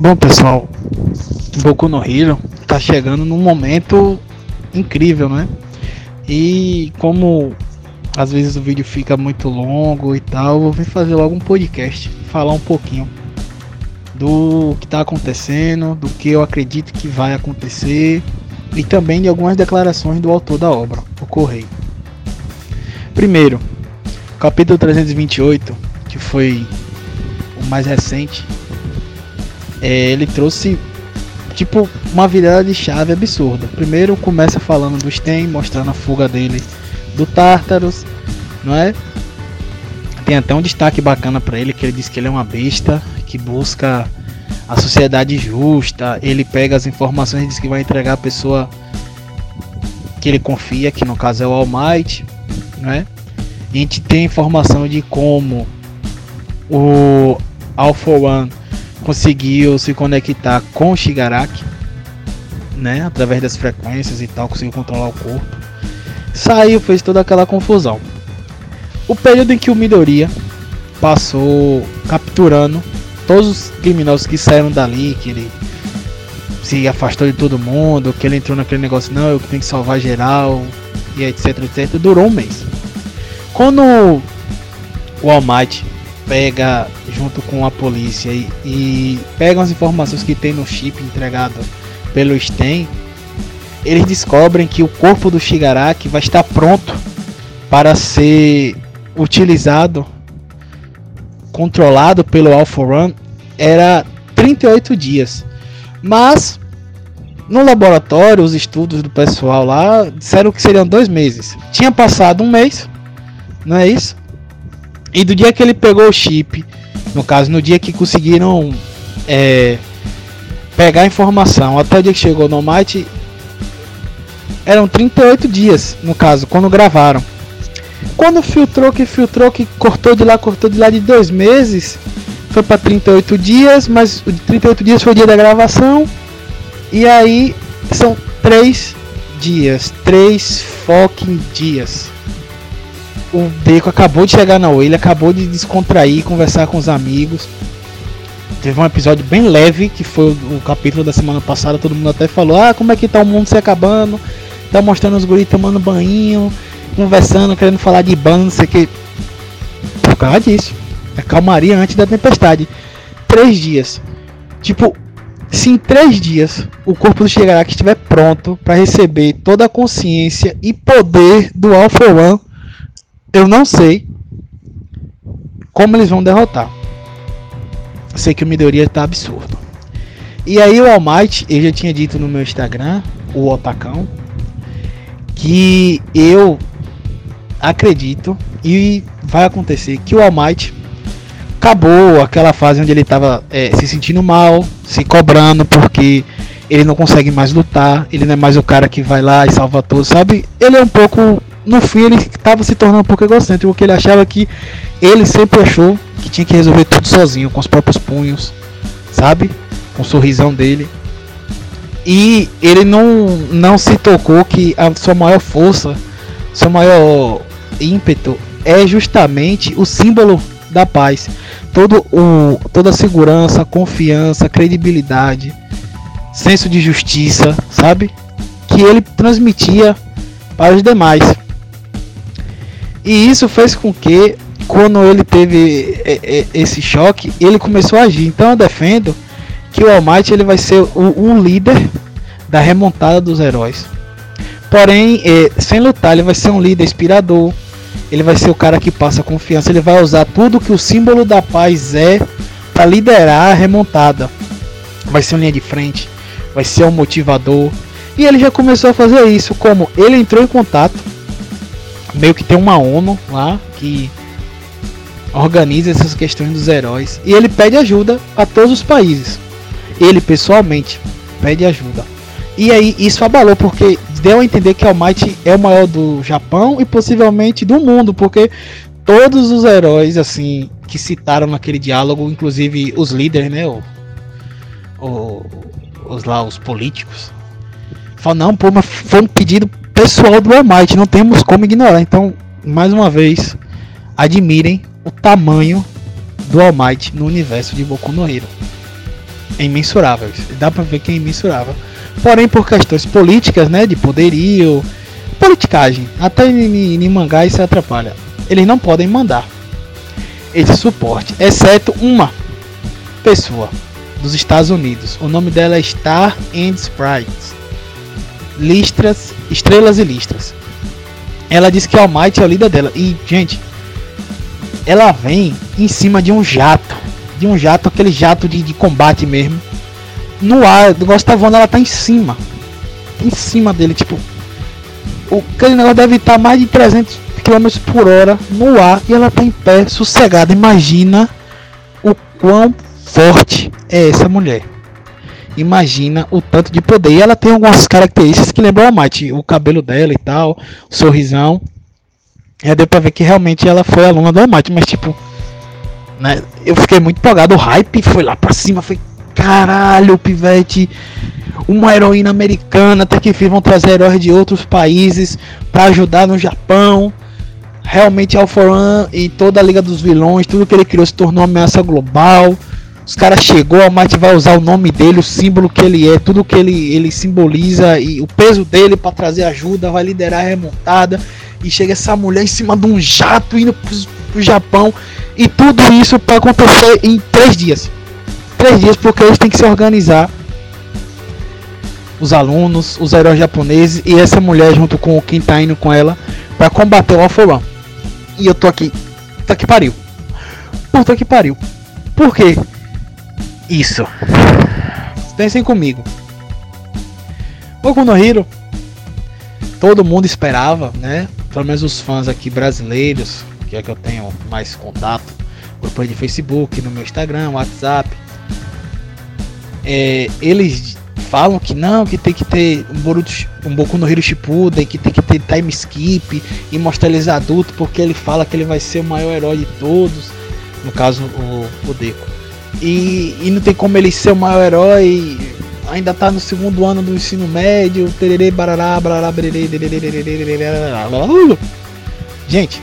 Bom pessoal, Boku no Hero tá chegando num momento incrível, né? E como às vezes o vídeo fica muito longo e tal, vou vir fazer logo um podcast, falar um pouquinho do que tá acontecendo, do que eu acredito que vai acontecer e também de algumas declarações do autor da obra, o Correio. Primeiro, capítulo 328, que foi o mais recente, é, ele trouxe tipo uma virada de chave absurda. Primeiro começa falando do Sten, mostrando a fuga dele do Tartarus, não é? Tem até um destaque bacana para ele que ele diz que ele é uma besta que busca a sociedade justa. Ele pega as informações e diz que vai entregar a pessoa que ele confia, que no caso é o All Might né? A gente tem informação de como o Alpha One conseguiu se conectar com o Shigaraki, né? Através das frequências e tal, conseguiu controlar o corpo. Saiu, fez toda aquela confusão. O período em que o Midoriya passou capturando todos os criminosos que saíram dali, que ele se afastou de todo mundo, que ele entrou naquele negócio, não, eu tenho que salvar geral, e etc, etc, durou um mês. Quando o All Might pega junto com a polícia e, e as informações que tem no chip entregado pelo Sten, eles descobrem que o corpo do Shigaraki vai estar pronto para ser utilizado, controlado pelo Alpha Run, era 38 dias. Mas no laboratório, os estudos do pessoal lá disseram que seriam dois meses. Tinha passado um mês, não é isso? E do dia que ele pegou o chip, no caso, no dia que conseguiram é, pegar a informação, até o dia que chegou no Might, eram 38 dias, no caso, quando gravaram. Quando filtrou, que filtrou, que cortou de lá, cortou de lá de dois meses, foi para 38 dias, mas o de 38 dias foi o dia da gravação e aí são três dias, três fucking dias. O Deco acabou de chegar na Whale, acabou de descontrair, conversar com os amigos. Teve um episódio bem leve, que foi o, capítulo da semana passada, todo mundo até falou, ah, como é que tá o mundo se acabando? Tá mostrando os guris tomando banho, conversando, querendo falar de banda, não sei o que. Por causa disso. É calmaria antes da tempestade. Três dias. Tipo, se em três dias o corpo do Shigaraki estiver pronto para receber toda a consciência e poder do Alpha One, eu não sei como eles vão derrotar. Eu sei que o Midoriya está absurdo. E aí o All Might, eu já tinha dito no meu Instagram, o Otacão, que eu acredito e vai acontecer que o All Might acabou aquela fase onde ele estava é, se sentindo mal, se cobrando porque ele não consegue mais lutar, ele não é mais o cara que vai lá e salva todos, sabe? Ele é um pouco, no fim ele estava se tornando um pouco egocêntrico, porque ele achava que ele sempre achou que tinha que resolver tudo sozinho, com os próprios punhos, sabe? Com o sorrisão dele. E ele não, não se tocou que a sua maior força, seu maior ímpeto é justamente o símbolo da paz. Todo o, toda a segurança, confiança, credibilidade, senso de justiça, sabe? Que ele transmitia para os demais. E isso fez com que, quando ele teve esse choque, ele começou a agir. Então eu defendo que o All Might ele vai ser um líder da remontada dos heróis. Porém, é, sem lutar, ele vai ser um líder inspirador, ele vai ser o cara que passa confiança, ele vai usar tudo que o símbolo da paz é para liderar a remontada. Vai ser uma linha de frente, vai ser um motivador. E ele já começou a fazer isso, como ele entrou em contato, meio que tem uma ONU lá que organiza essas questões dos heróis e ele pede ajuda a todos os países. Ele pessoalmente pede ajuda. E aí isso abalou porque deu a entender que All Might é o maior do Japão e possivelmente do mundo, porque todos os heróis assim que citaram naquele diálogo, inclusive os líderes, né, o, o, os lá os políticos, falam não, pô, mas foi um pedido pessoal do All Might, não temos como ignorar. Então, mais uma vez, admirem o tamanho do All Might no universo de Boku no Hero. é imensurável. Dá pra ver que é imensurável. Porém, por questões políticas, né, de poderio, politicagem, até em, em mangá isso atrapalha. Eles não podem mandar esse suporte, exceto uma pessoa dos Estados Unidos. O nome dela é Star and Sprites. Listras, estrelas e listras. Ela disse que Almighty é o líder dela. E, gente, ela vem em cima de um jato. De um jato, aquele jato de, de combate mesmo. No ar, do Gustavão ela tá em cima. Em cima dele, tipo. O negócio deve estar mais de 300 km por hora no ar e ela tá em pé, sossegada. Imagina o quão forte é essa mulher. Imagina o tanto de poder. E ela tem algumas características que lembram a Might. O cabelo dela e tal, o sorrisão. É, deu pra ver que realmente ela foi aluna do Almighty, mas tipo. Né, eu fiquei muito empolgado. O hype foi lá pra cima. Foi caralho, pivete. Uma heroína americana. Até que vão trazer heróis de outros países para ajudar no Japão. Realmente Alforan e toda a Liga dos Vilões, tudo que ele criou se tornou ameaça global. Os caras chegou, a Might vai usar o nome dele, o símbolo que ele é, tudo que ele, ele simboliza e o peso dele para trazer ajuda, vai liderar a remontada e chega essa mulher em cima de um jato indo pro, pro Japão e tudo isso para acontecer em três dias. Três dias porque eles têm que se organizar. Os alunos, os heróis japoneses e essa mulher junto com quem tá indo com ela para combater o Alpha One. E eu tô aqui. Puta que pariu. Puta que pariu. Por quê? Isso. Pensem comigo. Boku no Hero. Todo mundo esperava, né? pelo menos os fãs aqui brasileiros, que é que eu tenho mais contato, grupos de Facebook, no meu Instagram, WhatsApp, é, eles falam que não, que tem que ter um, Boruto, um Boku no Hero Shippuden, que tem que ter time skip e mostrar eles adultos, porque ele fala que ele vai ser o maior herói de todos, no caso o, o Deco. E, e não tem como ele ser o maior herói ainda tá no segundo ano do ensino médio, tererê, barará, barará, bererê, Gente,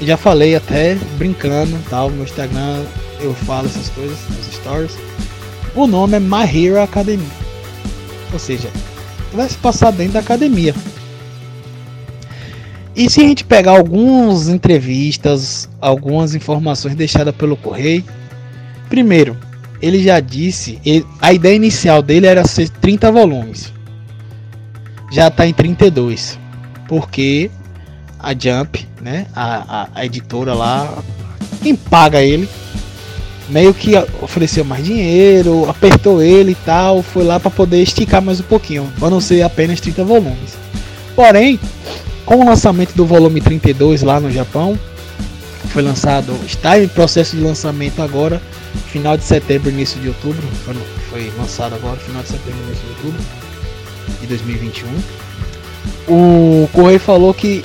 já falei até brincando, tal, no Instagram eu falo essas coisas nos stories. O nome é My Hero Academy. Ou seja, vai se passar dentro da academia. E se a gente pegar algumas entrevistas, algumas informações deixadas pelo correio, primeiro, ele já disse, ele, a ideia inicial dele era ser 30 volumes. Já está em 32. Porque a Jump, né, a, a, a editora lá, quem paga ele, meio que ofereceu mais dinheiro, apertou ele e tal, foi lá para poder esticar mais um pouquinho, para não ser apenas 30 volumes. Porém, com o lançamento do volume 32 lá no Japão, foi lançado, está em processo de lançamento agora, final de setembro, início de outubro. Foi, foi lançado agora, final de setembro, início de outubro de 2021. O Correio falou que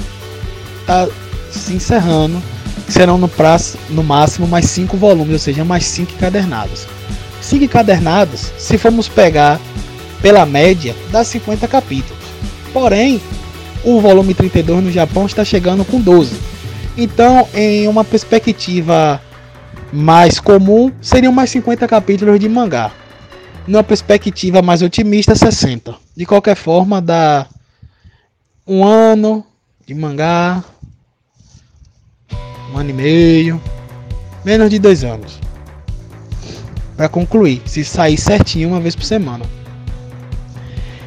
tá se encerrando. Serão no prazo, no máximo mais cinco volumes, ou seja, mais cinco encadernados. Cinco encadernados, se formos pegar pela média, dá 50 capítulos. Porém, o volume 32 no Japão está chegando com 12. Então, em uma perspectiva mais comum seriam mais 50 capítulos de mangá. Numa perspectiva mais otimista, 60. De qualquer forma, dá um ano de mangá, um ano e meio, menos de dois anos. Para concluir, se sair certinho uma vez por semana.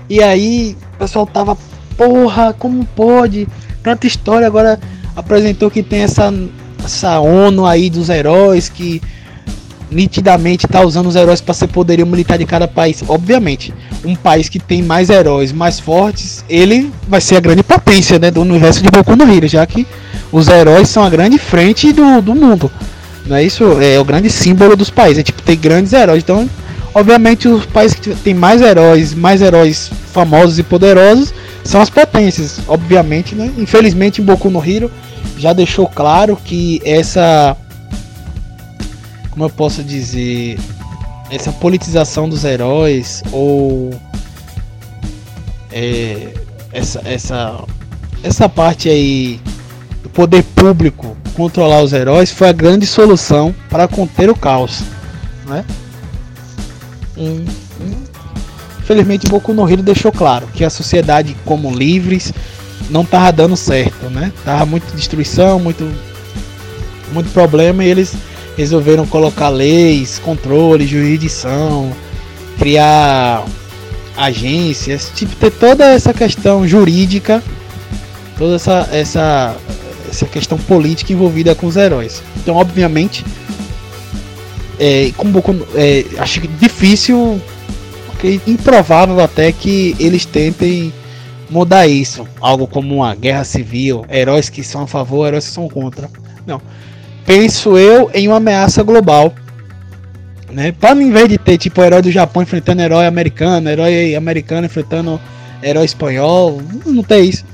E aí, o pessoal tava, porra, como pode? Tanta história agora apresentou que tem essa essa ONU aí dos heróis que nitidamente está usando os heróis para ser poderio militar de cada país. Obviamente, um país que tem mais heróis, mais fortes, ele vai ser a grande potência né, do universo de Boku no Hero, já que os heróis são a grande frente do, do mundo. Não é isso? É o grande símbolo dos países. É tipo, tem grandes heróis. Então, obviamente, os países que têm mais heróis, mais heróis famosos e poderosos, são as potências. Obviamente, né? Infelizmente, Boku no Hero já deixou claro que essa como eu posso dizer essa politização dos heróis ou é, essa essa essa parte aí do poder público controlar os heróis foi a grande solução para conter o caos, né? Um, um... Infelizmente, Boku no Hero deixou claro que a sociedade como livres não tava dando certo, né? Tava muita destruição, muito muito problema e eles resolveram colocar leis, controle, jurisdição, criar agências, tipo ter toda essa questão jurídica, toda essa essa essa questão política envolvida com os heróis. Então, obviamente, é, com é, acho difícil, improvável até que eles tentem mudar isso, algo como uma guerra civil, heróis que são a favor, heróis que são contra. Não. Penso eu em uma ameaça global. Né? Para em vez de ter tipo herói do Japão enfrentando herói americano, herói americano enfrentando herói espanhol, não tem isso.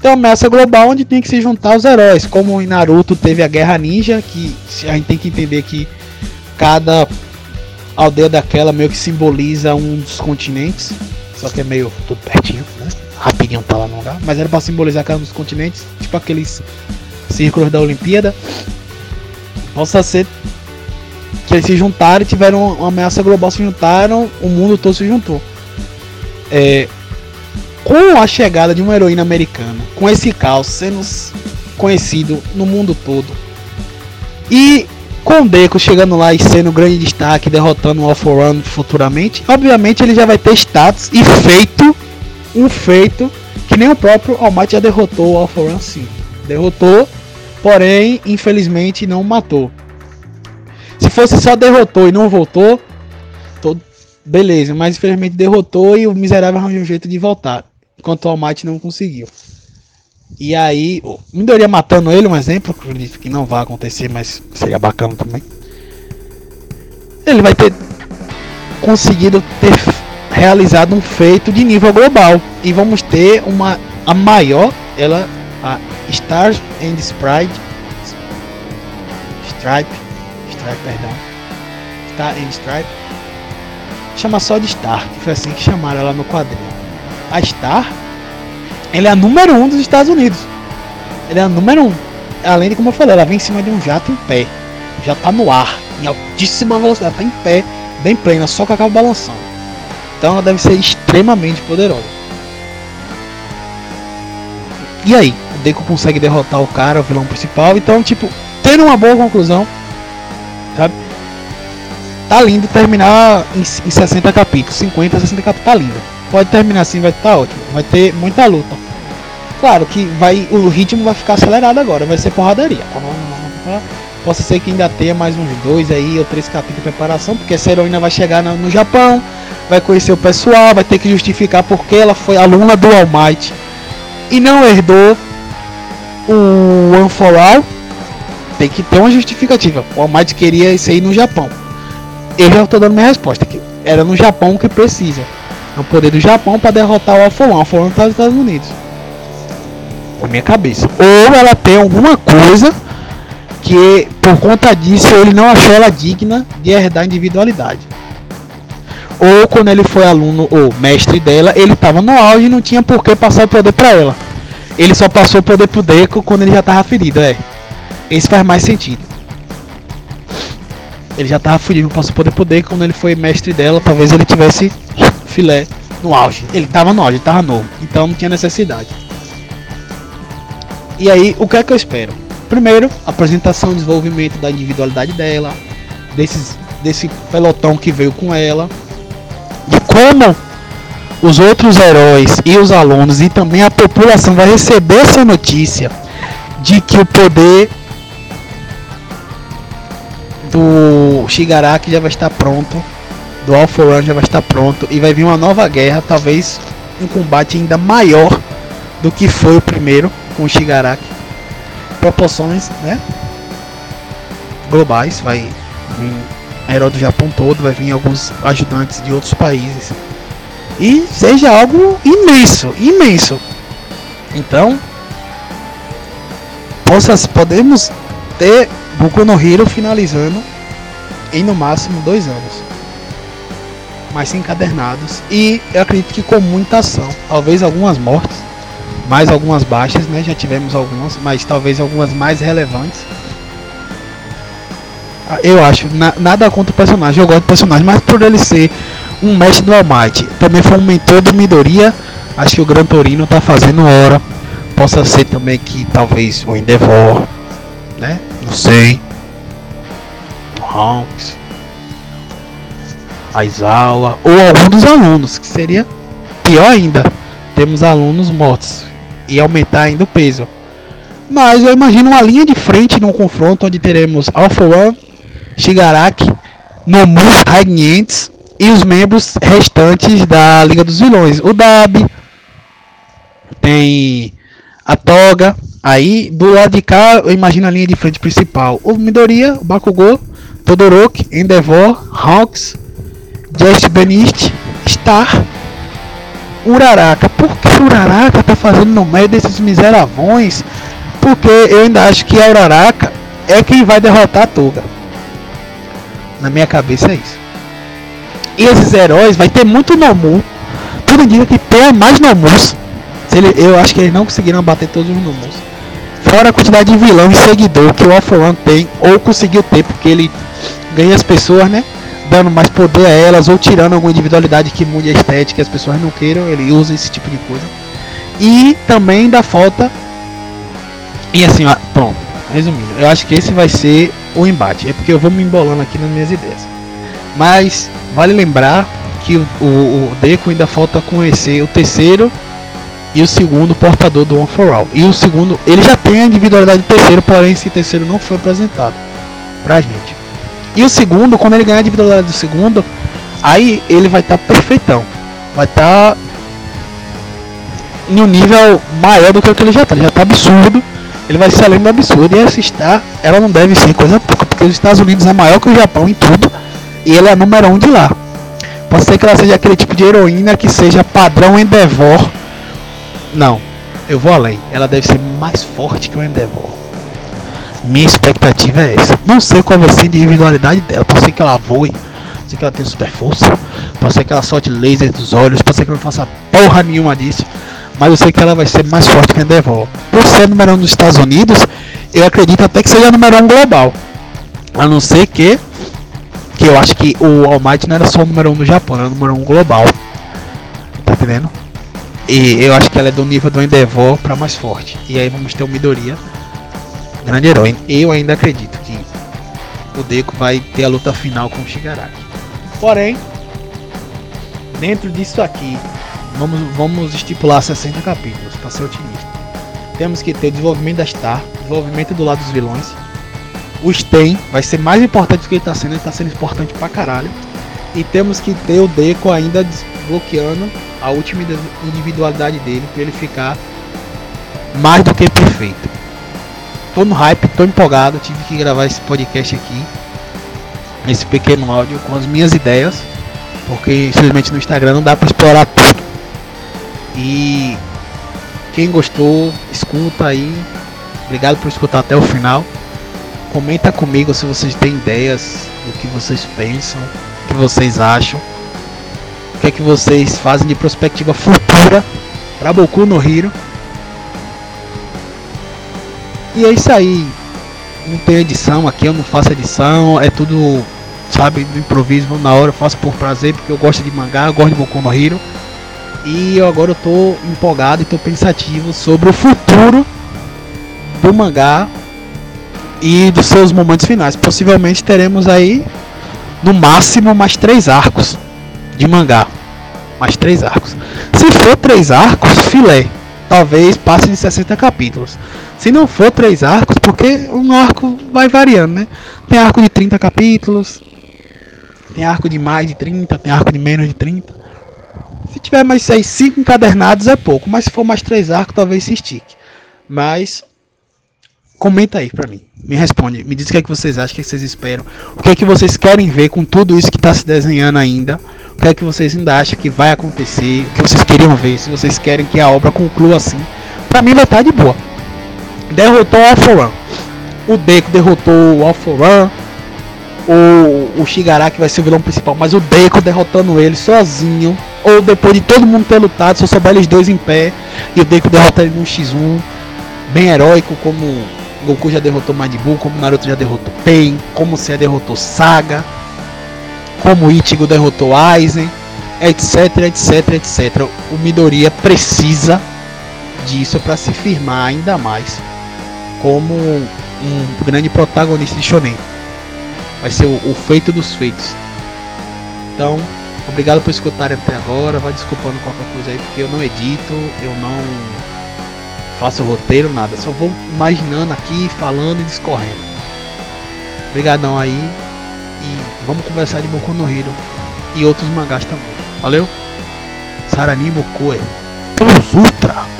Tem uma ameaça global onde tem que se juntar os heróis, como em Naruto teve a Guerra Ninja, que a gente tem que entender que cada aldeia daquela meio que simboliza um dos continentes, só que é meio tudo pertinho, né? Rapidinho tá lá no lugar, mas era para simbolizar cada um dos continentes, tipo aqueles círculos da Olimpíada. Possa ser que eles se juntaram e tiveram uma ameaça global, se juntaram, o mundo todo se juntou. É, com a chegada de uma heroína americana, com esse caos sendo conhecido no mundo todo, e com o Deco chegando lá e sendo grande destaque, derrotando o Run futuramente, obviamente ele já vai ter status e feito, um feito que nem o próprio All Might já derrotou o Run sim. Derrotou, porém, infelizmente não matou. Se fosse só derrotou e não voltou, beleza, mas infelizmente derrotou e o miserável arranjou um jeito de voltar enquanto o Almighty não conseguiu. E aí, Midoriya matando ele, um exemplo, que não vai acontecer, mas seria bacana também. Ele vai ter conseguido ter realizado um feito de nível global. E vamos ter uma a maior, ela a Star and Sprite Stripe, Stripe, perdão. Star and Stripe. Chama só de Star, que foi assim que chamaram ela no quadrinho a Star, ela é a número um dos Estados Unidos. Ela é a número um. Além de como eu falei, ela vem em cima de um jato em pé. Já tá no ar, em altíssima velocidade, tá em pé, bem plena, só que acaba balançando. Então ela deve ser extremamente poderosa. E aí, o Deco consegue derrotar o cara, o vilão principal. Então, tipo, tendo uma boa conclusão, sabe? Tá lindo terminar em, em 60 capítulos, 50, 60 capítulos, tá lindo pode terminar assim, vai estar tá ótimo. Vai ter muita luta. Claro que vai, o ritmo vai ficar acelerado agora, vai ser porradaria. Possa ser que ainda tenha mais uns dois aí ou três capítulos de preparação, porque essa heroína vai chegar no, no Japão, vai conhecer o pessoal, vai ter que justificar porque ela foi aluna do All Might e não herdou o One for All. Tem que ter uma justificativa. O All Might queria isso aí no Japão. Eu já estou dando minha resposta aqui. Era no Japão que precisa o poder do Japão para derrotar o Alpha One. O Alpha One tá nos Estados Unidos. Na minha cabeça. Ou ela tem alguma coisa que por conta disso ele não achou ela digna de herdar individualidade. Ou quando ele foi aluno ou mestre dela, ele estava no auge e não tinha por que passar o poder para ela. Ele só passou o poder pro Deco quando ele já estava ferido, é. Esse faz mais sentido. Ele já estava ferido, passou o poder pro Deco quando ele foi mestre dela, talvez ele tivesse filé no auge. Ele tava no auge, tava novo. Então não tinha necessidade. E aí, o que é que eu espero? Primeiro, apresentação e desenvolvimento da individualidade dela, desses, desse pelotão que veio com ela, de como os outros heróis e os alunos e também a população vai receber essa notícia de que o poder do Shigaraki já vai estar pronto do Alpha Run já vai estar pronto e vai vir uma nova guerra, talvez um combate ainda maior do que foi o primeiro com o Shigaraki. Proporções, né? Globais, vai vir herói do Japão todo, vai vir alguns ajudantes de outros países. E seja algo imenso, imenso. Então, possas, podemos ter Boku no Hero finalizando em no máximo dois anos mais encadernados e eu acredito que com muita ação, talvez algumas mortes, mais algumas baixas, né? Já tivemos algumas, mas talvez algumas mais relevantes. Eu acho, na, nada contra o personagem, eu gosto do personagem, mas por ele ser um mestre do Almighty, também foi um mentor do Midoriya, acho que o Gran Torino tá fazendo hora. Possa ser também que talvez o Endeavor, né? Não sei. O Hawks. Aizawa. Ou algum dos alunos, que seria pior ainda. Temos alunos mortos. E aumentar ainda o peso. Mas eu imagino uma linha de frente num confronto onde teremos Alpha One, Shigaraki, Nomu, Ragnientes e os membros restantes da Liga dos Vilões. O Dab, tem a Toga. Aí do lado de cá eu imagino a linha de frente principal. O Midoriya, o Bakugou, Todoroki, Endeavor, Hawks, Just Benist, Star, Uraraka. Por que Uraraka tá fazendo no meio desses miseravões? Porque eu ainda acho que a Uraraka é quem vai derrotar a Toga. Na minha cabeça é isso. E esses heróis vai ter muito Nomu. Tudo indica que tem mais Nomus eu acho que eles não conseguiram bater todos os números. Fora a quantidade de vilão e seguidor que o Alpha One tem, ou conseguiu ter, porque ele ganha as pessoas, né? Dando mais poder a elas, ou tirando alguma individualidade que mude a estética as pessoas não queiram, ele usa esse tipo de coisa. E também da falta. E assim, ó, pronto, resumindo, eu acho que esse vai ser o embate. É porque eu vou me embolando aqui nas minhas ideias. Mas vale lembrar que o, o Deco ainda falta conhecer o terceiro e o segundo portador do One for All. E o segundo, ele já tem a individualidade do terceiro, porém esse terceiro não foi apresentado pra gente. E o segundo, quando ele ganhar a individualidade do segundo, aí ele vai estar tá perfeitão. Vai estar tá em um nível maior do que o que ele já está. Já está absurdo. Ele vai ser além do absurdo. E essa Star, ela não deve ser coisa pouca, porque os Estados Unidos é maior que o Japão em tudo. E ele é número um de lá. Pode ser que ela seja aquele tipo de heroína que seja padrão Endeavor não, eu vou além. Ela deve ser mais forte que o Endeavor. Minha expectativa é essa. Não sei qual vai ser a individualidade dela. Pode ser que ela voe. Pode ser que ela tenha super força. Pode ser que ela solte laser dos olhos. Pode ser que ela não faça porra nenhuma disso. Mas eu sei que ela vai ser mais forte que o Endeavor. Por ser número 1 um dos Estados Unidos, eu acredito até que seja número 1 um global. A não ser que. Que eu acho que o All Might não era só o número 1 um no Japão, era o número 1 um global. Tá entendendo? E eu acho que ela é do nível do Endeavor para mais forte. E aí vamos ter o Midoriya, grande herói. Eu ainda acredito que o Deku vai ter a luta final com o Shigaraki. Porém, dentro disso aqui, vamos, vamos estipular 60 capítulos para ser otimista. Temos que ter desenvolvimento da Star, desenvolvimento do lado dos vilões. O Sten vai ser mais importante do que ele está sendo, ele está sendo importante pra caralho. E temos que ter o Deco ainda desbloqueando a última individualidade dele para ele ficar mais do que perfeito. Tô no hype, tô empolgado, tive que gravar esse podcast aqui, esse pequeno áudio com as minhas ideias, porque infelizmente no Instagram não dá para explorar tudo. E quem gostou, escuta aí. Obrigado por escutar até o final. Comenta comigo se vocês têm ideias do que vocês pensam, o que vocês acham o que é que vocês fazem de perspectiva futura para Boku no Hero. E é isso aí. Não tem edição aqui, eu não faço edição, é tudo, sabe, do improviso, na hora, eu faço por prazer, porque eu gosto de mangá, eu gosto de Boku no Hero. E agora eu tô empolgado e tô pensativo sobre o futuro do mangá e dos seus momentos finais. Possivelmente teremos aí no máximo mais três arcos de mangá. Mais três arcos. Se for três arcos, filé. Talvez passe de 60 capítulos. Se não for três arcos, porque um arco vai variando, né? Tem arco de 30 capítulos. Tem arco de mais de 30, tem arco de menos de 30. Se tiver mais 6, 5 encadernados é pouco, mas se for mais três arcos, talvez se estique. Mas comenta aí pra mim. Me responde. Me diz o que, é que vocês acham, o que, é que vocês esperam. O que é que vocês querem ver com tudo isso que está se desenhando ainda. O que é que vocês ainda acham que vai acontecer. O que vocês queriam ver. Se vocês querem que a obra conclua assim. Pra mim vai estar tá de boa. Derrotou o Alpha Run. O Deco derrotou o Alpha Run. O, o Shigaraki vai ser o vilão principal. Mas o Deco derrotando ele sozinho. Ou depois de todo mundo ter lutado. Eu souber eles dois em pé. E o Deco derrota ele no X1. Bem heróico como Goku já derrotou Majin Buu, como Naruto já derrotou Pain, como você derrotou Saga, como Ichigo derrotou Aizen, etc, etc, etc. O Midoriya precisa disso para se firmar ainda mais como um grande protagonista de Shonen. Vai ser o, o feito dos feitos. Então, obrigado por escutarem até agora. Vai desculpando qualquer coisa aí, porque eu não edito, eu não faço roteiro, nada. Só vou imaginando aqui, falando e discorrendo. Obrigadão aí. E vamos conversar de Boku no Hero e outros mangás também. Valeu? Sarani Mokoe. Plus Ultra.